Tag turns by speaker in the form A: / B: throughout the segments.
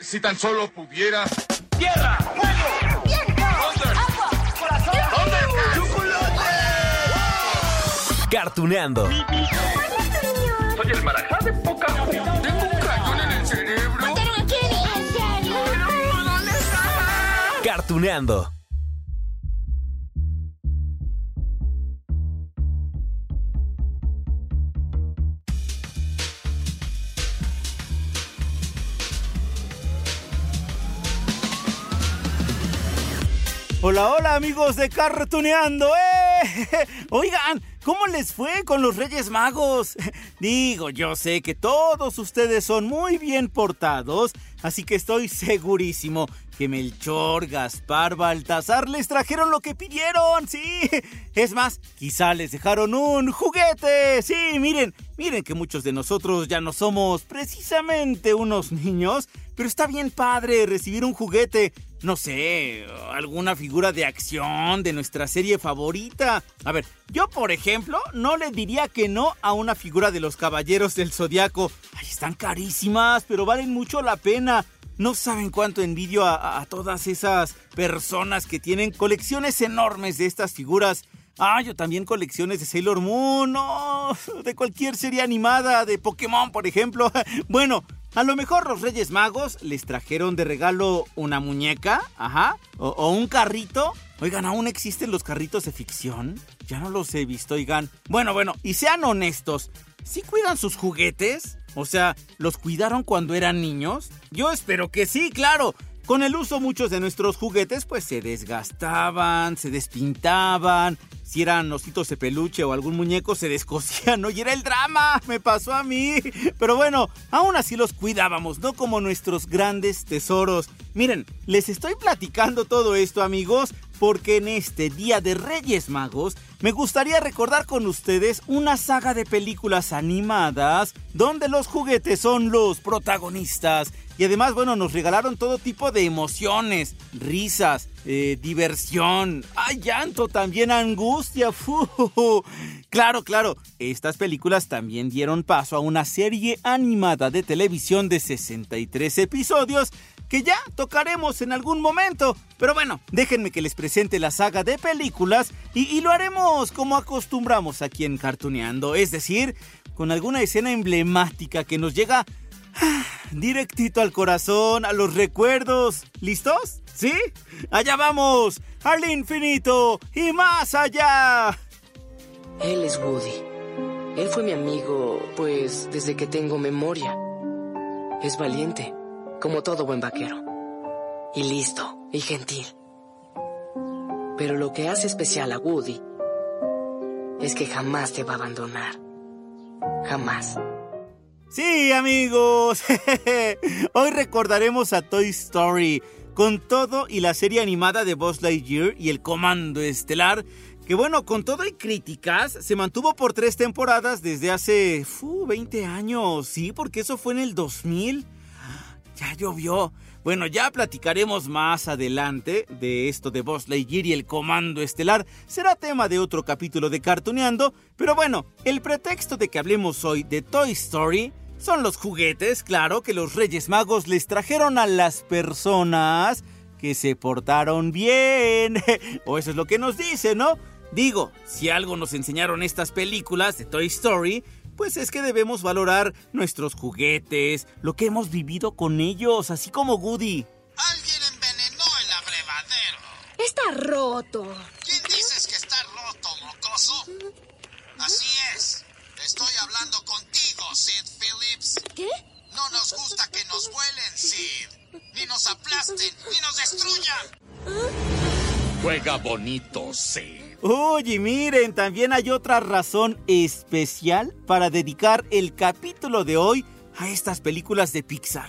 A: Si tan solo pudiera.
B: ¡Tierra! ¡Fuego! ¡Agua! ¡Corazón!
A: ¿Dónde?
B: ¡Chocolate!
C: Cartuneando.
A: Soy el marajá de poca Tengo un cañón en el cerebro.
B: ¿Mataron a Kenny? ¿En serio?
A: ¿Dónde está?
C: Cartuneando.
D: Hola, hola amigos de Cartuneando, ¡eh! Oigan, ¿cómo les fue con los Reyes Magos? Digo, yo sé que todos ustedes son muy bien portados, así que estoy segurísimo que Melchor, Gaspar, Baltasar les trajeron lo que pidieron, sí. Es más, quizá les dejaron un juguete, sí, miren, miren que muchos de nosotros ya no somos precisamente unos niños, pero está bien padre recibir un juguete no sé, alguna figura de acción de nuestra serie favorita. A ver, yo por ejemplo no le diría que no a una figura de los Caballeros del Zodiaco. Ay, están carísimas, pero valen mucho la pena. No saben cuánto envidio a, todas esas personas que tienen colecciones enormes de estas figuras. Ah, yo también colecciones de Sailor Moon, no, de cualquier serie animada, de Pokémon, por ejemplo. Bueno, a lo mejor los Reyes Magos les trajeron de regalo una muñeca, ajá, o, un carrito. Oigan, ¿aún existen los carritos de ficción? Ya no los he visto, oigan. Bueno, bueno, y sean honestos, ¿sí cuidan sus juguetes? O sea, ¿los cuidaron cuando eran niños? Yo espero que sí, claro. Con el uso muchos de nuestros juguetes pues se desgastaban, se despintaban, si eran ositos de peluche o algún muñeco se descosían, ¿no? Y era el drama, me pasó a mí. Pero bueno, aún así los cuidábamos, no como nuestros grandes tesoros. Miren, les estoy platicando todo esto amigos porque en este Día de Reyes Magos me gustaría recordar con ustedes una saga de películas animadas donde los juguetes son los protagonistas y además, bueno, nos regalaron todo tipo de emociones, risas, eh, diversión, ay, llanto, también angustia. ¡Fu! Claro, claro, estas películas también dieron paso a una serie animada de televisión de 63 episodios que ya tocaremos en algún momento. Pero bueno, déjenme que les presente la saga de películas y, lo haremos como acostumbramos aquí en Cartuneando, es decir, con alguna escena emblemática que nos llega directito al corazón, a los recuerdos. ¿Listos? ¿Sí? Allá vamos, al infinito y más allá.
E: Él es Woody. Él fue mi amigo, pues, desde que tengo memoria. Es valiente, como todo buen vaquero. Y listo, y gentil. Pero lo que hace especial a Woody es que jamás te va a abandonar. Jamás.
D: Sí, amigos. Hoy recordaremos a Toy Story con todo y la serie animada de Buzz Lightyear y el Comando Estelar. Que bueno, con todo y críticas, se mantuvo por tres temporadas desde hace fu, 20 años. Sí, porque eso fue en el 2000. Ya llovió. Bueno, ya platicaremos más adelante de esto de Buzz Lightyear y el Comando Estelar. Será tema de otro capítulo de Cartuneando. Pero bueno, el pretexto de que hablemos hoy de Toy Story son los juguetes, claro, que los Reyes Magos les trajeron a las personas que se portaron bien. o eso es lo que nos dice, ¿no? Digo, si algo nos enseñaron estas películas de Toy Story, pues es que debemos valorar nuestros juguetes, lo que hemos vivido con ellos, así como Woody.
F: Alguien envenenó el abrevadero.
G: Está roto.
F: ¿Quién dices
A: Juega bonito, Sid.
D: Oye, miren, también hay otra razón especial para dedicar el capítulo de hoy a estas películas de Pixar.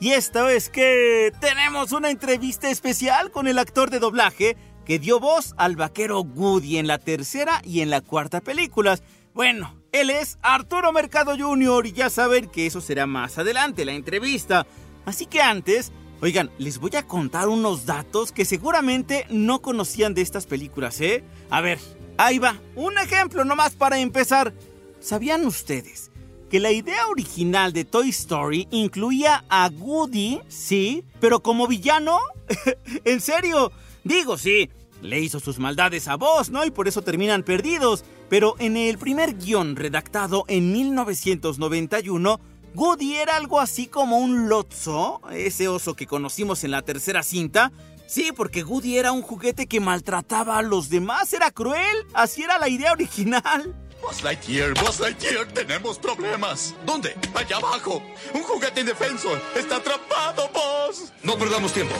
D: Y esto es que tenemos una entrevista especial con el actor de doblaje que dio voz al vaquero Woody en la tercera y en la cuarta películas. Bueno, él es Arturo Mercado Jr. y ya saben que eso será más adelante, la entrevista. Así que antes, oigan, les voy a contar unos datos que seguramente no conocían de estas películas, ¿eh? A ver, ahí va, un ejemplo nomás para empezar. ¿Sabían ustedes que la idea original de Toy Story incluía a Woody, sí, pero como villano? ¿En serio? Digo, sí, le hizo sus maldades a vos, ¿no? Y por eso terminan perdidos. Pero en el primer guion redactado en 1991, Woody era algo así como un lotso, ese oso que conocimos en la tercera cinta. Sí, porque Woody era un juguete que maltrataba a los demás, era cruel, así era la idea original.
C: Buzz Lightyear, Buzz Lightyear, tenemos problemas. ¿Dónde? Allá abajo. Un juguete indefenso. Está atrapado, Buzz. No perdamos tiempo.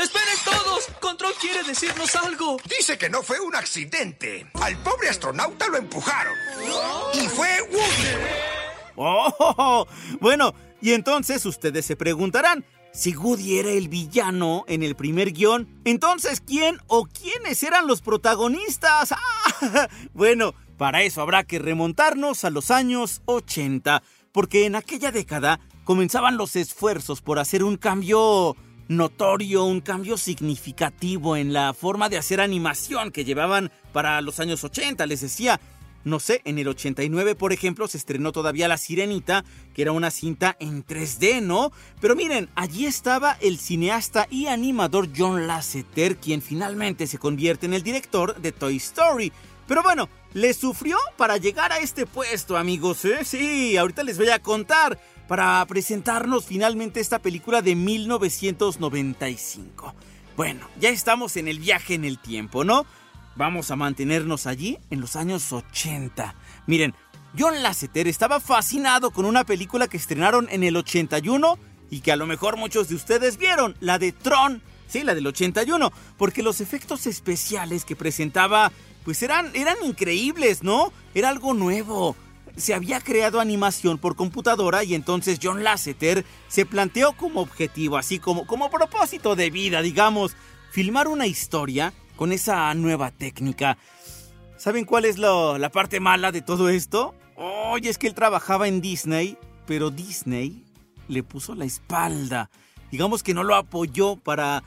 H: ¡Esperen todos! ¡Control quiere decirnos algo!
I: Dice que no fue un accidente. Al pobre astronauta lo empujaron. Y fue Woody.
D: Oh, bueno, y entonces ustedes se preguntarán, si Woody era el villano en el primer guion, entonces ¿quién o quiénes eran los protagonistas? Ah, bueno, para eso habrá que remontarnos a los años 80, porque en aquella década comenzaban los esfuerzos por hacer un cambio notorio, un cambio significativo en la forma de hacer animación que llevaban para los años 80. Les decía, no sé, en el 89, por ejemplo, se estrenó todavía La Sirenita, que era una cinta en 3D, ¿no? Pero miren, allí estaba el cineasta y animador John Lasseter, quien finalmente se convierte en el director de Toy Story. Pero bueno, le sufrió para llegar a este puesto, amigos. ¿eh? Sí, ahorita les voy a contar para presentarnos finalmente esta película de 1995. Bueno, ya estamos en el viaje en el tiempo, ¿no? Vamos a mantenernos allí en los años 80. Miren, John Lasseter estaba fascinado con una película que estrenaron en el 81 y que a lo mejor muchos de ustedes vieron, la de Tron, sí, la del 81, porque los efectos especiales que presentaba pues eran, eran increíbles, ¿no? Era algo nuevo se había creado animación por computadora y entonces John Lasseter se planteó como objetivo, así como, como propósito de vida, digamos, filmar una historia con esa nueva técnica. ¿Saben cuál es la parte mala de todo esto? Oye, es que él trabajaba en Disney, pero Disney le puso la espalda. Digamos que no lo apoyó para,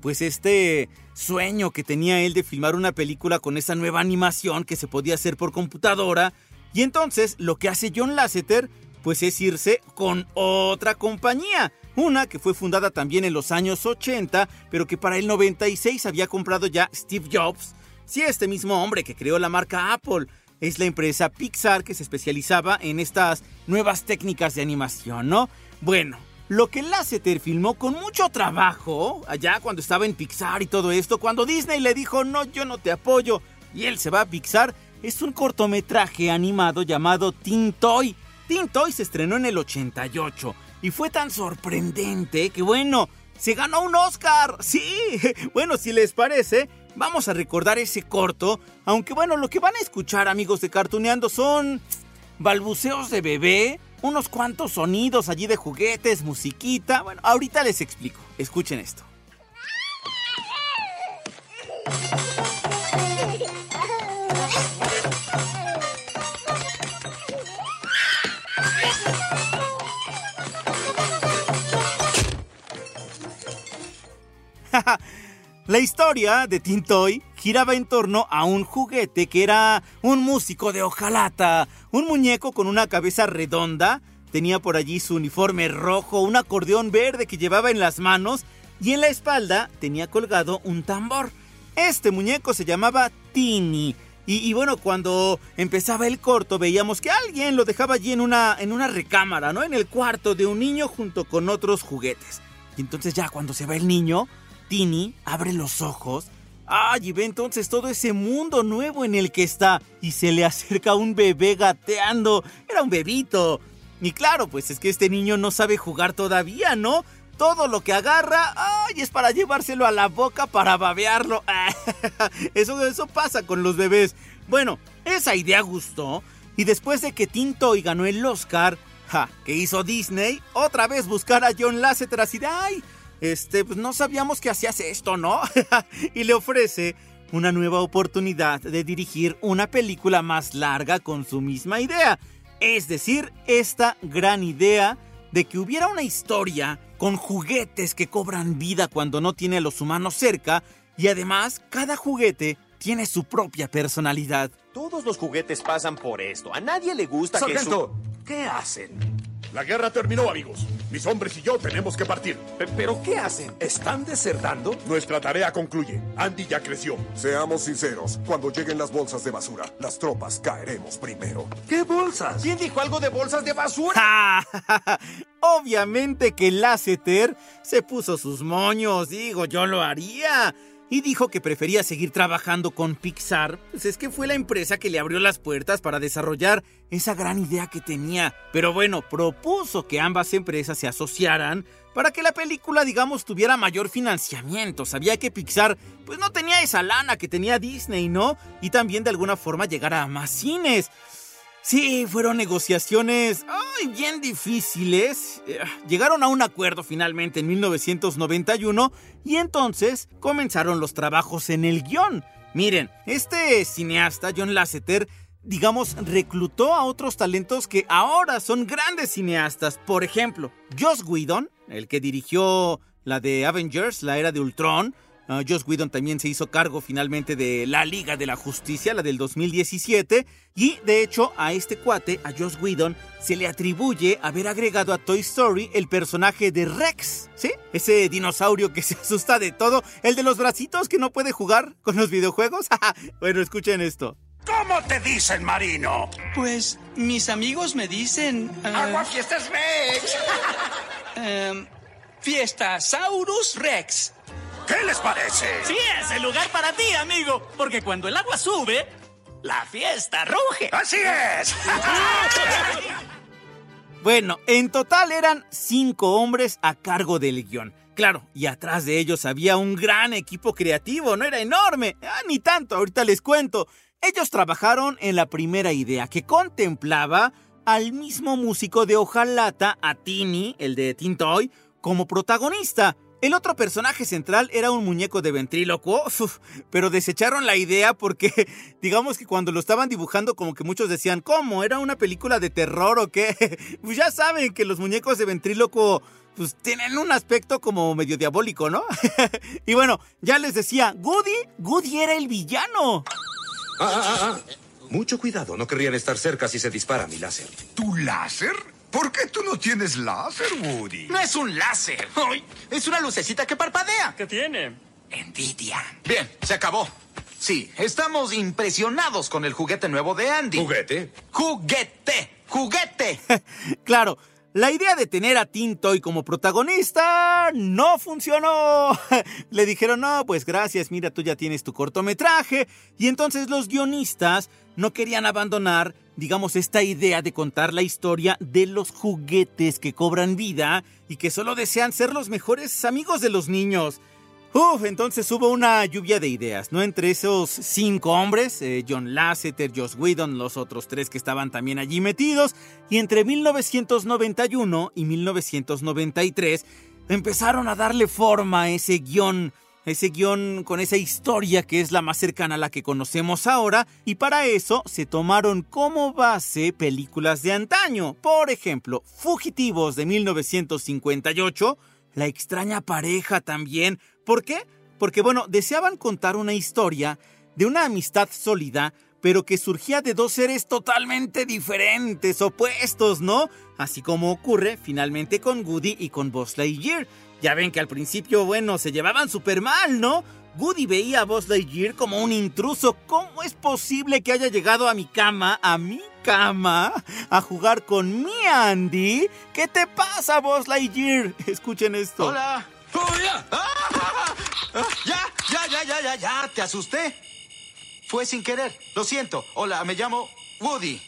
D: pues, este sueño que tenía él de filmar una película con esa nueva animación que se podía hacer por computadora y entonces lo que hace John Lasseter pues es irse con otra compañía. Una que fue fundada también en los años 80, pero que para el 96 había comprado ya Steve Jobs. Sí, este mismo hombre que creó la marca Apple. Es la empresa Pixar que se especializaba en estas nuevas técnicas de animación, ¿no? Bueno, lo que Lasseter filmó con mucho trabajo, allá cuando estaba en Pixar y todo esto, cuando Disney le dijo, no, yo no te apoyo, y él se va a Pixar, es un cortometraje animado llamado Teen Toy. Teen Toy se estrenó en el 88 y fue tan sorprendente que bueno, se ganó un Oscar. Sí, bueno, si les parece, vamos a recordar ese corto, aunque bueno, lo que van a escuchar amigos de Cartuneando son balbuceos de bebé, unos cuantos sonidos allí de juguetes, musiquita. Bueno, ahorita les explico. Escuchen esto. La historia de Tintoy giraba en torno a un juguete que era un músico de hojalata, un muñeco con una cabeza redonda, tenía por allí su uniforme rojo, un acordeón verde que llevaba en las manos y en la espalda tenía colgado un tambor. Este muñeco se llamaba Tini. Y, bueno, cuando empezaba el corto veíamos que alguien lo dejaba allí en una, en una recámara, ¿no? En el cuarto de un niño junto con otros juguetes. Y entonces ya cuando se va el niño, Tini abre los ojos. ¡Ay! Y ve entonces todo ese mundo nuevo en el que está. Y se le acerca un bebé gateando. Era un bebito. Y claro, pues es que este niño no sabe jugar todavía, ¿no? Todo lo que agarra, ¡ay! Es para llevárselo a la boca para babearlo. Eso, eso pasa con los bebés. Bueno, esa idea gustó. Y después de que Tintoy ganó el Oscar, Ja, ¿qué hizo Disney? Otra vez buscar a John Lasseter así de, ay, este, pues no sabíamos que hacías esto, ¿no? y le ofrece una nueva oportunidad de dirigir una película más larga con su misma idea. Es decir, esta gran idea de que hubiera una historia con juguetes que cobran vida cuando no tiene a los humanos cerca y además cada juguete tiene su propia personalidad.
J: Todos los juguetes pasan por esto. A nadie le gusta
K: Sargento,
J: que
K: ¿qué hacen? La guerra terminó, amigos. Mis hombres y yo tenemos que partir.
J: ¿Pero qué hacen?
K: ¿Están desertando? Nuestra tarea concluye. Andy ya creció.
L: Seamos sinceros. Cuando lleguen las bolsas de basura, las tropas caeremos primero.
J: ¿Qué bolsas? ¿Quién dijo algo de bolsas de basura?
D: Obviamente que Lasseter se puso sus moños. Digo, yo lo haría y dijo que prefería seguir trabajando con Pixar, pues es que fue la empresa que le abrió las puertas para desarrollar esa gran idea que tenía. Pero bueno, propuso que ambas empresas se asociaran para que la película, digamos, tuviera mayor financiamiento. Sabía que Pixar pues no tenía esa lana que tenía Disney, ¿no? Y también de alguna forma llegara a más cines. Sí, fueron negociaciones ay, bien difíciles. Eh, llegaron a un acuerdo finalmente en 1991 y entonces comenzaron los trabajos en el guion. Miren, este cineasta, John Lasseter, digamos, reclutó a otros talentos que ahora son grandes cineastas. Por ejemplo, Joss Whedon, el que dirigió la de Avengers, la era de Ultron, Uh, Joss Whedon también se hizo cargo finalmente de la Liga de la Justicia, la del 2017, y de hecho a este cuate, a Joss Whedon, se le atribuye haber agregado a Toy Story el personaje de Rex, ¿sí? Ese dinosaurio que se asusta de todo, el de los bracitos que no puede jugar con los videojuegos. bueno, escuchen esto.
I: ¿Cómo te dicen, Marino?
H: Pues mis amigos me dicen... Uh,
I: ¡Agua Fiestas Rex!
H: um, Fiestasaurus Rex.
I: ¿Qué les parece?
M: Sí, es el lugar para ti, amigo. Porque cuando el agua sube, la fiesta ruge.
I: ¡Así es!
D: bueno, en total eran cinco hombres a cargo del guion. Claro, y atrás de ellos había un gran equipo creativo, no era enorme. Ah, ni tanto, ahorita les cuento. Ellos trabajaron en la primera idea que contemplaba al mismo músico de hojalata, a Tini, el de Tintoy, como protagonista. El otro personaje central era un muñeco de ventrílocuo, pero desecharon la idea porque, digamos que cuando lo estaban dibujando, como que muchos decían, ¿cómo? ¿Era una película de terror o qué? Pues ya saben que los muñecos de ventrílocuo, pues tienen un aspecto como medio diabólico, ¿no? y bueno, ya les decía, Goody, Goody era el villano.
N: Ah, ah, ah. Mucho cuidado, no querrían estar cerca si se dispara mi láser.
I: ¿Tu láser? ¿Por qué tú no tienes láser, Woody?
M: No es un láser. Ay, es una lucecita que parpadea.
H: ¿Qué tiene?
M: Envidia. Bien, se acabó. Sí, estamos impresionados con el juguete nuevo de Andy.
N: ¿Juguete?
M: ¡Juguete! ¡Juguete!
D: claro. La idea de tener a Tintoy como protagonista no funcionó. Le dijeron, no, pues gracias, mira, tú ya tienes tu cortometraje. Y entonces los guionistas no querían abandonar, digamos, esta idea de contar la historia de los juguetes que cobran vida y que solo desean ser los mejores amigos de los niños. Uf, entonces hubo una lluvia de ideas, ¿no? Entre esos cinco hombres, eh, John Lasseter, Joss Whedon, los otros tres que estaban también allí metidos, y entre 1991 y 1993 empezaron a darle forma a ese guion, ese guion con esa historia que es la más cercana a la que conocemos ahora, y para eso se tomaron como base películas de antaño, por ejemplo, Fugitivos de 1958, La extraña pareja también, ¿Por qué? Porque, bueno, deseaban contar una historia de una amistad sólida, pero que surgía de dos seres totalmente diferentes, opuestos, ¿no? Así como ocurre finalmente con Woody y con Buzz Lightyear. Ya ven que al principio, bueno, se llevaban súper mal, ¿no? Woody veía a Buzz Lightyear como un intruso. ¿Cómo es posible que haya llegado a mi cama, a mi cama, a jugar con mi Andy? ¿Qué te pasa, Buzz Lightyear? Escuchen esto.
M: Hola. ¡Hola! Ya, ya, ya, ya, ya, ya, te asusté. Fue sin querer, lo siento. Hola, me llamo Woody.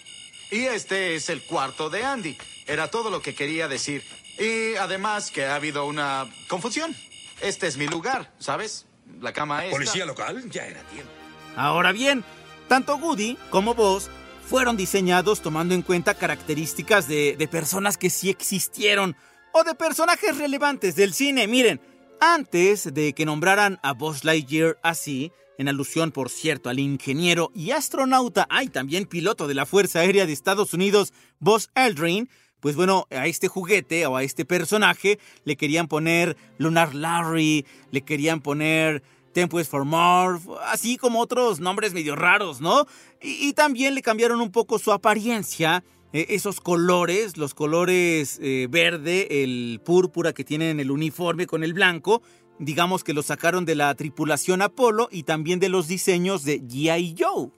M: Y este es el cuarto de Andy. Era todo lo que quería decir. Y además que ha habido una confusión. Este es mi lugar, ¿sabes? La cama es.
N: ¿Policía local? Ya era tiempo.
D: Ahora bien, tanto Woody como vos fueron diseñados tomando en cuenta características de, de personas que sí existieron o de personajes relevantes del cine. Miren, antes de que nombraran a Buzz Lightyear así, en alusión, por cierto, al ingeniero y astronauta, ay, también piloto de la Fuerza Aérea de Estados Unidos, Buzz Aldrin, pues bueno, a este juguete o a este personaje le querían poner Lunar Larry, le querían poner Tempest for Marv, así como otros nombres medio raros, ¿no? Y, y también le cambiaron un poco su apariencia, esos colores, los colores eh, verde, el púrpura que tienen en el uniforme con el blanco, digamos que lo sacaron de la tripulación Apolo y también de los diseños de G.I. Joe.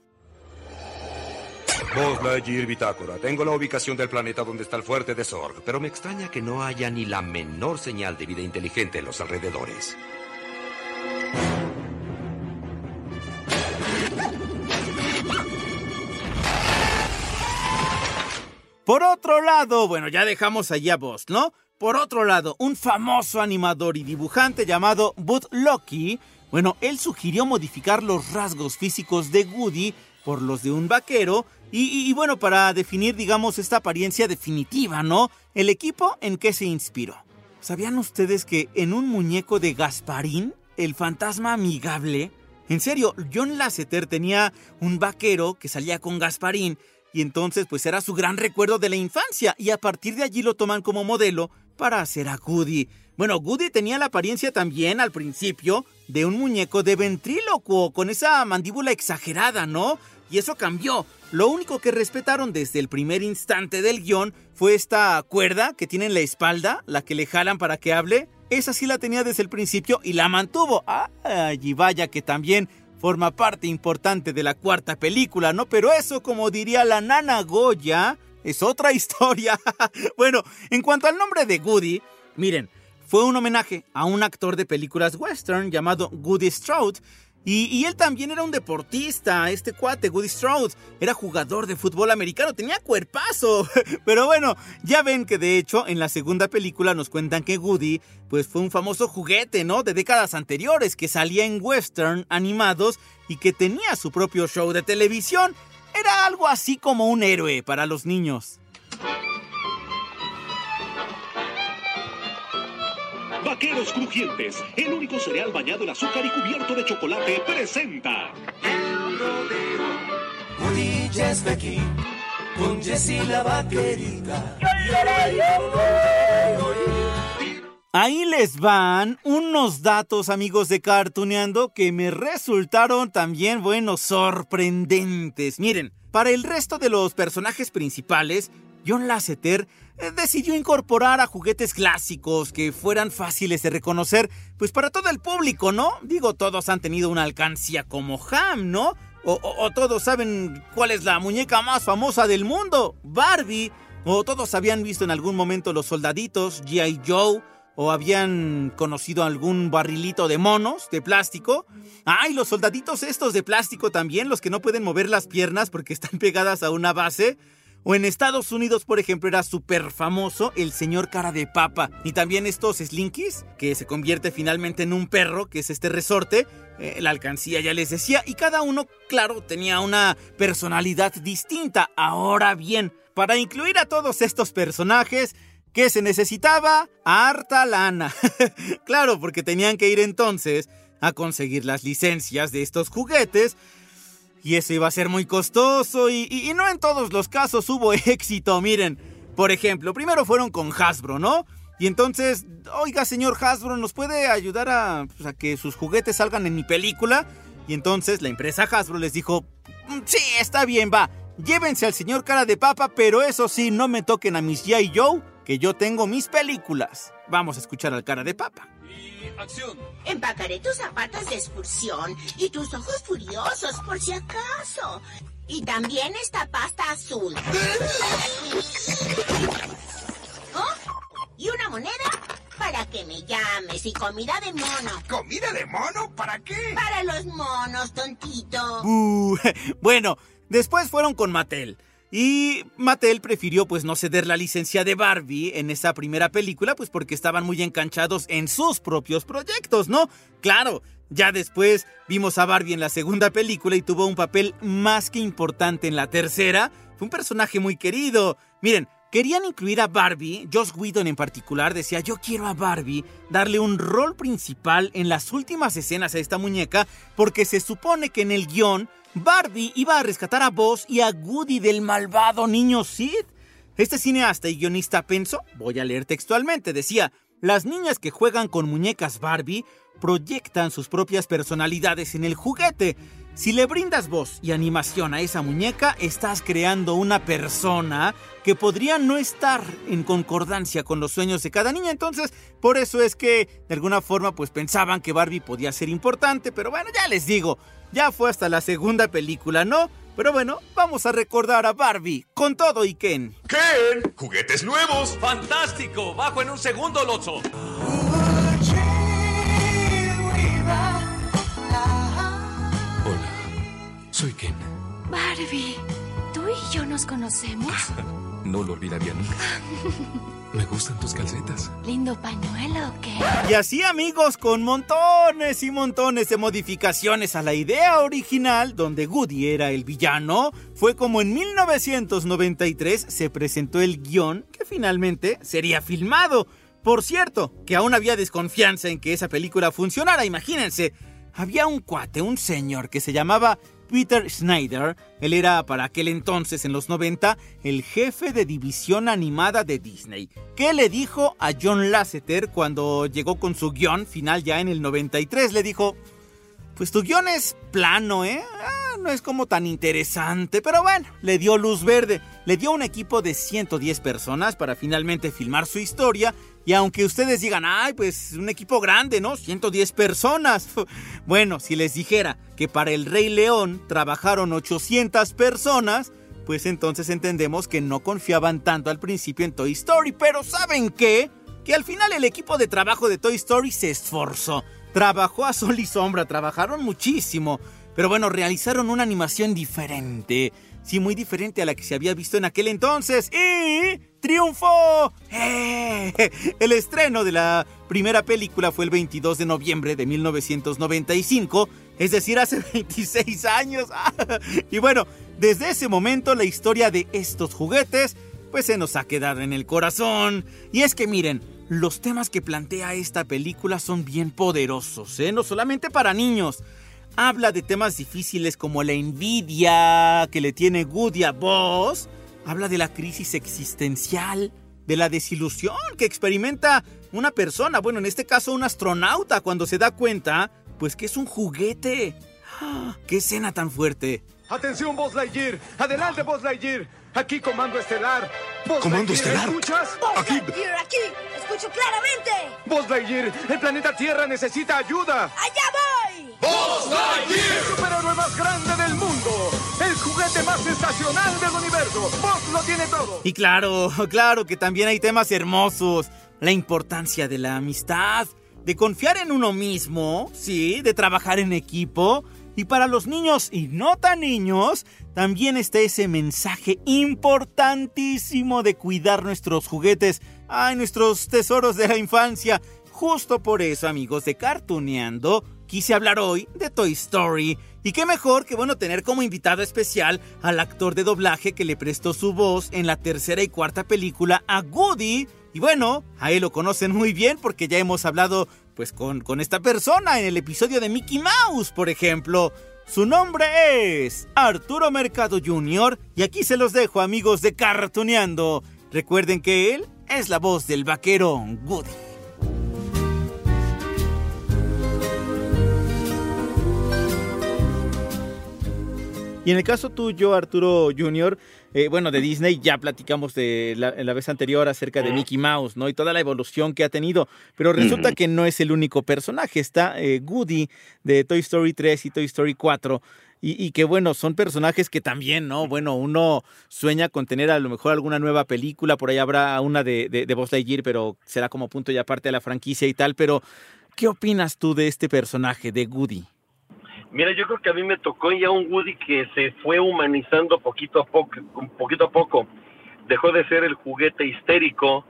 N: Buzz Lightyear Bitácora. Tengo la ubicación del planeta donde está el fuerte de Zorg, pero me extraña que no haya ni la menor señal de vida inteligente en los alrededores.
D: Por otro lado, bueno, ya dejamos allá a Buzz, ¿no? Por otro lado, un famoso animador y dibujante llamado Bud Lucky, bueno, él sugirió modificar los rasgos físicos de Woody por los de un vaquero y, y, y, bueno, para definir, digamos, esta apariencia definitiva, ¿no? El equipo en que se inspiró. ¿Sabían ustedes que en un muñeco de Gasparín, el fantasma amigable, en serio, John Lasseter tenía un vaquero que salía con Gasparín y entonces pues era su gran recuerdo de la infancia y a partir de allí lo toman como modelo para hacer a Goody. Bueno, Goody tenía la apariencia también al principio de un muñeco de ventrílocuo con esa mandíbula exagerada, ¿no? Y eso cambió. Lo único que respetaron desde el primer instante del guion fue esta cuerda que tiene en la espalda, la que le jalan para que hable. Esa sí la tenía desde el principio y la mantuvo. ¡Ay, y vaya que también forma parte importante de la cuarta película, ¿no? Pero eso, como diría la nana Goya, es otra historia. bueno, en cuanto al nombre de Goody, miren, fue un homenaje a un actor de películas western llamado Goody Stroud. Y, él también era un deportista, este cuate, Goody Stroud. Era jugador de fútbol americano, tenía cuerpazo. Pero bueno, ya ven que de hecho en la segunda película nos cuentan que Goody pues fue un famoso juguete, ¿no? De décadas anteriores, que salía en western animados y que tenía su propio show de televisión. Era algo así como un héroe para los niños.
O: Vaqueros Crujientes, el único cereal bañado en azúcar y cubierto de chocolate, presenta.
P: El rodeo, ya está aquí, con Jessie la vaquerita.
D: Ahí les van unos datos, amigos de Cartuneando, que me resultaron también, bueno, sorprendentes. Miren, para el resto de los personajes principales, John Lasseter decidió incorporar a juguetes clásicos que fueran fáciles de reconocer, pues para todo el público, ¿no? Digo, todos han tenido una alcancía como Ham, ¿no? O, todos saben cuál es la muñeca más famosa del mundo, Barbie. O todos habían visto en algún momento los soldaditos, G.I. Joe. O habían conocido algún barrilito de monos de plástico. ¡Ay, los soldaditos estos de plástico también! Los que no pueden mover las piernas porque están pegadas a una base. O en Estados Unidos, por ejemplo, era súper famoso el señor cara de papa. Y también estos slinkies, que se convierte finalmente en un perro, que es este resorte. Eh, la alcancía ya les decía. Y cada uno, claro, tenía una personalidad distinta. Ahora bien, para incluir a todos estos personajes, ¿qué se necesitaba? Harta lana. claro, porque tenían que ir entonces a conseguir las licencias de estos juguetes y eso iba a ser muy costoso y, no en todos los casos hubo éxito, miren. Por ejemplo, primero fueron con Hasbro, ¿no? Y entonces, oiga señor Hasbro, ¿nos puede ayudar a, pues, que sus juguetes salgan en mi película? Y entonces la empresa Hasbro les dijo, sí, está bien, va, llévense al señor cara de papa, pero eso sí, no me toquen a mis G.I. Joe, que yo tengo mis películas. Vamos a escuchar al cara de papa.
H: Acción.
B: Empacaré tus zapatos de excursión y tus ojos furiosos por si acaso. Y también esta pasta azul. ¿Oh? ¿Y una moneda? Para que me llames y comida de mono.
I: ¿Comida de mono? ¿Para qué?
B: Para los monos, tontito.
D: Uh, bueno, después fueron con Mattel. Y Mattel prefirió pues no ceder la licencia de Barbie en esa primera película pues porque estaban muy enganchados en sus propios proyectos, ¿no? Claro, ya después vimos a Barbie en la segunda película y tuvo un papel más que importante en la tercera. Fue un personaje muy querido. Miren, querían incluir a Barbie, Joss Whedon en particular decía yo quiero a Barbie darle un rol principal en las últimas escenas a esta muñeca porque se supone que en el guion Barbie iba a rescatar a Buzz y a Woody del malvado niño Sid. Este cineasta y guionista pensó, voy a leer textualmente, decía, las niñas que juegan con muñecas Barbie proyectan sus propias personalidades en el juguete. Si le brindas voz y animación a esa muñeca, estás creando una persona que podría no estar en concordancia con los sueños de cada niña. Entonces, por eso es que de alguna forma pues pensaban que Barbie podía ser importante, pero bueno, ya les digo, ya fue hasta la segunda película, ¿no? Pero bueno, vamos a recordar a Barbie con todo y Ken.
C: ¡Ken! ¡Juguetes nuevos!
H: ¡Fantástico! ¡Bajo en un segundo, Lotso!
Q: Soy Ken.
G: Barbie, ¿tú y yo nos conocemos?
Q: No lo olvidaría nunca. Me gustan tus calcetas.
G: ¿Lindo pañuelo o qué?
D: Y así amigos, con montones y montones de modificaciones a la idea original, donde Woody era el villano, fue como en 1993 se presentó el guion que finalmente sería filmado. Por cierto, que aún había desconfianza en que esa película funcionara, imagínense. Había un cuate, un señor que se llamaba Peter Schneider, él era para aquel entonces, en los 90, el jefe de división animada de Disney. ¿Qué le dijo a John Lasseter cuando llegó con su guion final ya en el 93? Le dijo, pues tu guion es plano, ¿eh? No es como tan interesante, pero bueno, le dio luz verde. Le dio un equipo de 110 personas para finalmente filmar su historia y aunque ustedes digan, ay, pues un equipo grande, ¿no? 110 personas. Bueno, si les dijera que para el Rey León trabajaron 800 personas, pues entonces entendemos que no confiaban tanto al principio en Toy Story. Pero ¿saben qué? Que al final el equipo de trabajo de Toy Story se esforzó. Trabajó a sol y sombra, trabajaron muchísimo. Pero bueno, realizaron una animación diferente sí, muy diferente a la que se había visto en aquel entonces. ¡Y triunfó! ¡Eh! El estreno de la primera película fue el 22 de noviembre de 1995, es decir, hace 26 años. y bueno, desde ese momento la historia de estos juguetes pues se nos ha quedado en el corazón. Y es que miren, los temas que plantea esta película son bien poderosos, ¿eh? No solamente para niños, Habla de temas difíciles como la envidia que le tiene Woody a Buzz. Habla de la crisis existencial, de la desilusión que experimenta una persona, bueno, en este caso un astronauta, cuando se da cuenta, pues que es un juguete. ¡Ah! ¡Qué escena tan fuerte!
J: ¡Atención, Buzz Lightyear! ¡Adelante, Buzz Lightyear! Aquí, Comando Estelar.
C: Buzz
J: ¿Comando
C: Estelar?
J: ¿Escuchas?
C: Aquí.
G: Lightyear, aquí. Escucho claramente.
J: Buzz Lightyear, el planeta Tierra necesita ayuda.
G: ¡Allá voy!
C: ¡Buzz Lightyear!
J: El superhéroe más grande del mundo. El juguete más sensacional del universo. Buzz lo tiene todo.
D: Y claro, claro que también hay temas hermosos. La importancia de la amistad, de confiar en uno mismo, sí, de trabajar en equipo. Y para los niños y no tan niños, también está ese mensaje importantísimo de cuidar nuestros juguetes, ay, nuestros tesoros de la infancia. Justo por eso, amigos de Cartuneando, quise hablar hoy de Toy Story. Y qué mejor que bueno tener como invitado especial al actor de doblaje que le prestó su voz en la tercera y cuarta película a Woody. Y bueno, a él lo conocen muy bien porque ya hemos hablado pues con, con esta persona en el episodio de Mickey Mouse, por ejemplo. Su nombre es Arturo Mercado Jr. y aquí se los dejo amigos de Cartuneando. Recuerden que él es la voz del vaquero Woody. Y en el caso tuyo, Arturo Jr., eh, bueno, de Disney ya platicamos de la, la, vez anterior acerca de Mickey Mouse, ¿no? Y toda la evolución que ha tenido. Pero resulta uh -huh. que no es el único personaje. Está eh, Woody de Toy Story 3 y Toy Story 4. Y, y, que bueno, son personajes que también, ¿no? Bueno, uno sueña con tener a lo mejor alguna nueva película, por ahí habrá una de, de, de Buzz Lightyear, pero será como punto y aparte de la franquicia y tal. Pero, ¿qué opinas tú de este personaje, de Woody?
R: Mira, yo creo que a mí me tocó ya un Woody que se fue humanizando poquito a poco, poquito a poco. Dejó de ser el juguete histérico,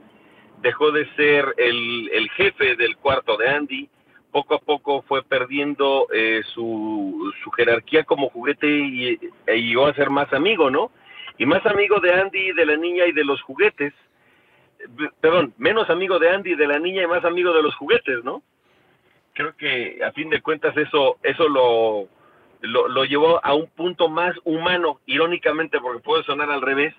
R: dejó de ser el, el jefe del cuarto de Andy, poco a poco fue perdiendo eh, su, su, jerarquía como juguete y, e llegó a ser más amigo, ¿no? Y más amigo de Andy, de la niña y de los juguetes. Perdón, menos amigo de Andy, de la niña y más amigo de los juguetes, ¿no? Creo que a fin de cuentas eso, eso lo, lo, lo llevó a un punto más humano, irónicamente, porque puede sonar al revés,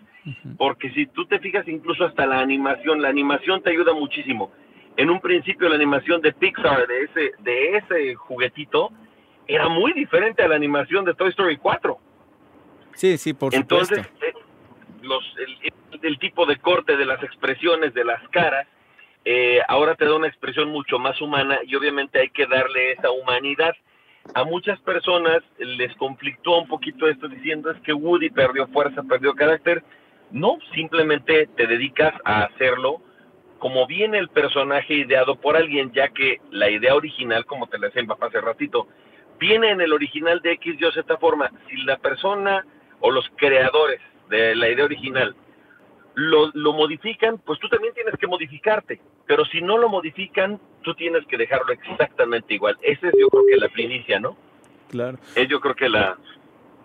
R: porque si tú te fijas incluso hasta la animación, la animación te ayuda muchísimo en un principio la animación de Pixar de ese de ese juguetito era muy diferente a la animación de Toy Story 4.
D: Sí, sí, por
R: Entonces,
D: supuesto.
R: eh, los, el, el, tipo de corte de las expresiones de las caras eh, ahora te da una expresión mucho más humana y obviamente hay que darle esa humanidad. A muchas personas les conflictó un poquito esto diciendo es que Woody perdió fuerza, perdió carácter. No, simplemente te dedicas a hacerlo como viene el personaje ideado por alguien, ya que la idea original, como te la decía papá hace ratito, viene en el original de X, Y o forma. Si la persona o los creadores de la idea original lo, lo, modifican, pues tú también tienes que modificarte. Pero si no lo modifican, tú tienes que dejarlo exactamente igual. Esa es yo creo que la primicia, ¿no?
D: Claro.
R: Es yo creo que la,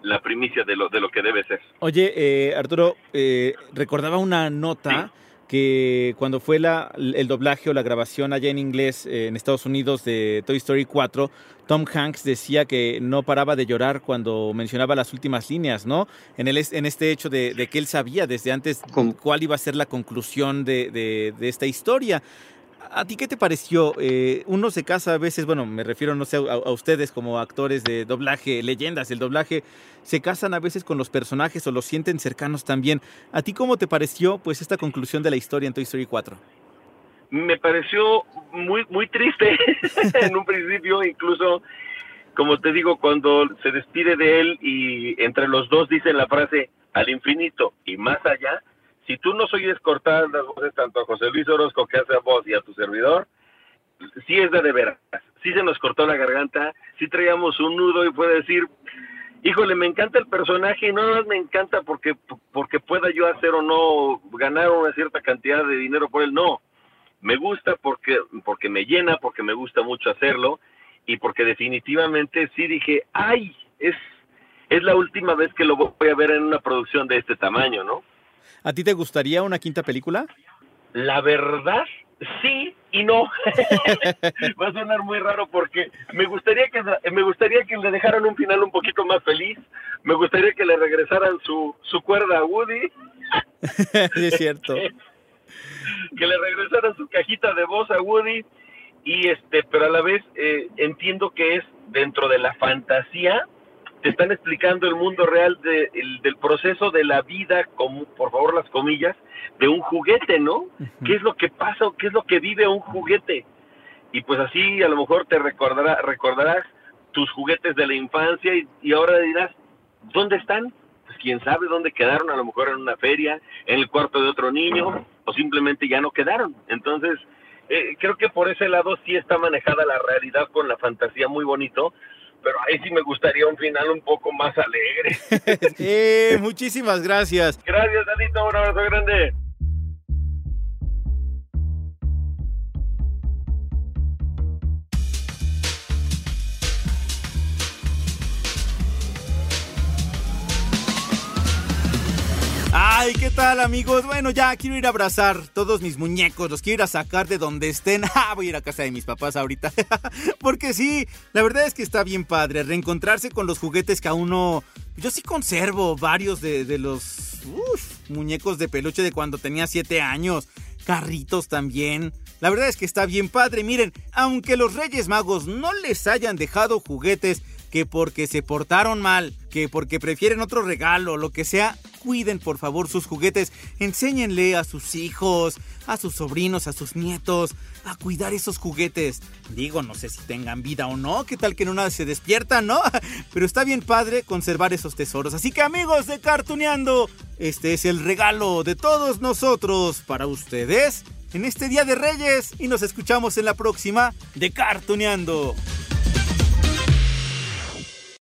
R: la primicia de lo, de lo que debe ser.
D: Oye, eh, Arturo, eh, recordaba una nota. ¿Sí? Que cuando fue la, el doblaje o la grabación allá en inglés eh, en Estados Unidos de Toy Story 4, Tom Hanks decía que no paraba de llorar cuando mencionaba las últimas líneas, ¿no? En, el, en este hecho de, de que él sabía desde antes cuál iba a ser la conclusión de, de, de esta historia. ¿A ti qué te pareció? Eh, uno se casa a veces, bueno, me refiero, no sé, a, ustedes como actores de doblaje, leyendas del doblaje, se casan a veces con los personajes o los sienten cercanos también. ¿A ti cómo te pareció, pues, esta conclusión de la historia en Toy Story 4?
R: Me pareció muy, muy triste en un principio, incluso, como te digo, cuando se despide de él y entre los dos dicen la frase al infinito y más allá, si tú nos oyes cortar las voces tanto a José Luis Orozco que hace a vos y a tu servidor, sí es de de veras. Sí se nos cortó la garganta, sí traíamos un nudo y puede decir, híjole, me encanta el personaje y no me encanta porque, porque pueda yo hacer o no ganar una cierta cantidad de dinero por él, no. Me gusta porque, porque me llena, porque me gusta mucho hacerlo y porque definitivamente sí dije, ay, es, es la última vez que lo voy a ver en una producción de este tamaño, ¿no?
D: ¿A ti te gustaría una quinta película?
R: La verdad, sí y no. Va a sonar muy raro porque me gustaría que me gustaría que le dejaran un final un poquito más feliz. Me gustaría que le regresaran su, su cuerda a Woody.
D: sí, es cierto.
R: que le regresaran su cajita de voz a Woody y este, pero a la vez eh, entiendo que es dentro de la fantasía te están explicando el mundo real de, el, del proceso de la vida, como, por favor las comillas, de un juguete, ¿no? Uh -huh. ¿Qué es lo que pasa o qué es lo que vive un juguete? Y pues así a lo mejor te recordará, recordarás tus juguetes de la infancia y, y ahora dirás, ¿dónde están? Pues quién sabe dónde quedaron, a lo mejor en una feria, en el cuarto de otro niño, o simplemente ya no quedaron. Entonces, eh, creo que por ese lado sí está manejada la realidad con la fantasía muy bonito, pero ahí sí me gustaría un final un poco más alegre.
D: eh, muchísimas gracias.
R: Gracias, Danito, un abrazo grande.
D: Ay, ¿qué tal amigos? Bueno, ya quiero ir a abrazar todos mis muñecos, los quiero ir a sacar de donde estén. Ah, voy a ir a casa de mis papás ahorita. Porque sí, la verdad es que está bien padre reencontrarse con los juguetes que a uno... Yo sí conservo varios de, los uf, muñecos de peluche de cuando tenía 7 años. Carritos también. La verdad es que está bien padre. Miren, aunque los Reyes Magos no les hayan dejado juguetes, que porque se portaron mal, que porque prefieren otro regalo, lo que sea, cuiden por favor sus juguetes, enséñenle a sus hijos, a sus sobrinos, a sus nietos, a cuidar esos juguetes. Digo, no sé si tengan vida o no, qué tal que en una se despiertan, ¿no? Pero está bien padre conservar esos tesoros. Así que amigos de Cartuneando, este es el regalo de todos nosotros para ustedes en este Día de Reyes y nos escuchamos en la próxima de Cartuneando.